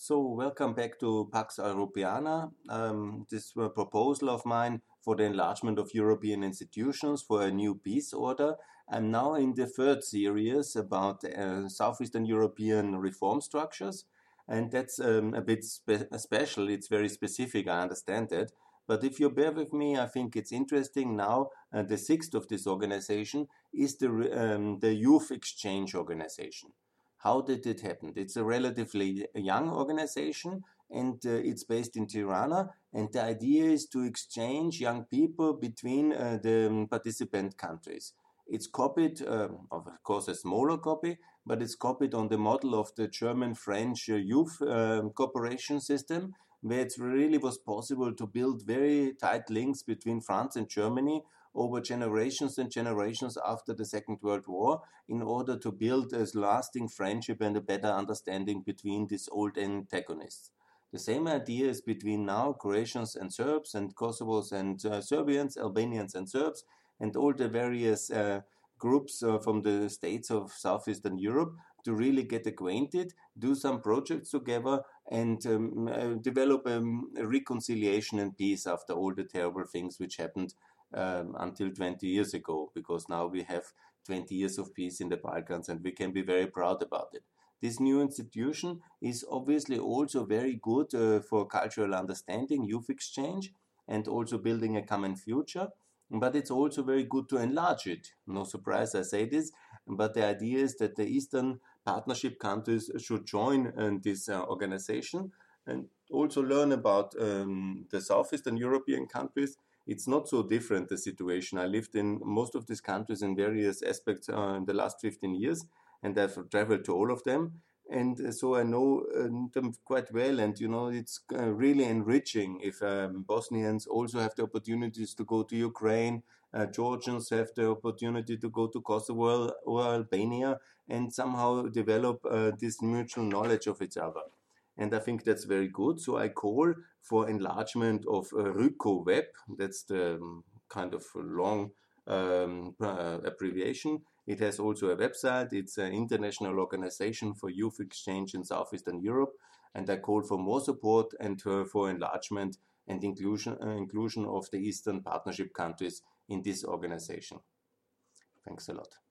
So, welcome back to Pax Europeana. Um, this a proposal of mine for the enlargement of European institutions for a new peace order. I'm now in the third series about uh, Southeastern European reform structures, and that's um, a bit spe special. It's very specific, I understand that. But if you bear with me, I think it's interesting now. Uh, the sixth of this organization is the, um, the Youth Exchange Organization. How did it happen? It's a relatively young organization and uh, it's based in Tirana. And the idea is to exchange young people between uh, the um, participant countries. It's copied, uh, of course, a smaller copy, but it's copied on the model of the German French uh, youth um, cooperation system, where it really was possible to build very tight links between France and Germany over generations and generations after the Second World War in order to build a lasting friendship and a better understanding between these old antagonists. The same idea is between now Croatians and Serbs and Kosovos and uh, Serbians, Albanians and Serbs, and all the various uh, groups uh, from the states of Southeastern Europe to really get acquainted, do some projects together, and um, uh, develop um, a reconciliation and peace after all the terrible things which happened um, until 20 years ago, because now we have 20 years of peace in the Balkans and we can be very proud about it. This new institution is obviously also very good uh, for cultural understanding, youth exchange, and also building a common future. But it's also very good to enlarge it. No surprise I say this, but the idea is that the Eastern Partnership countries should join uh, this uh, organization and also learn about um, the Southeastern European countries it's not so different the situation. I lived in most of these countries in various aspects uh, in the last 15 years, and I've traveled to all of them. And uh, so I know uh, them quite well, and you know it's uh, really enriching if um, Bosnians also have the opportunities to go to Ukraine, uh, Georgians have the opportunity to go to Kosovo or Albania, and somehow develop uh, this mutual knowledge of each other and I think that's very good. So I call for enlargement of uh, RYCO Web. That's the um, kind of long um, uh, abbreviation. It has also a website. It's an international organization for youth exchange in Southeastern Europe, and I call for more support and uh, for enlargement and inclusion uh, inclusion of the Eastern Partnership countries in this organization. Thanks a lot.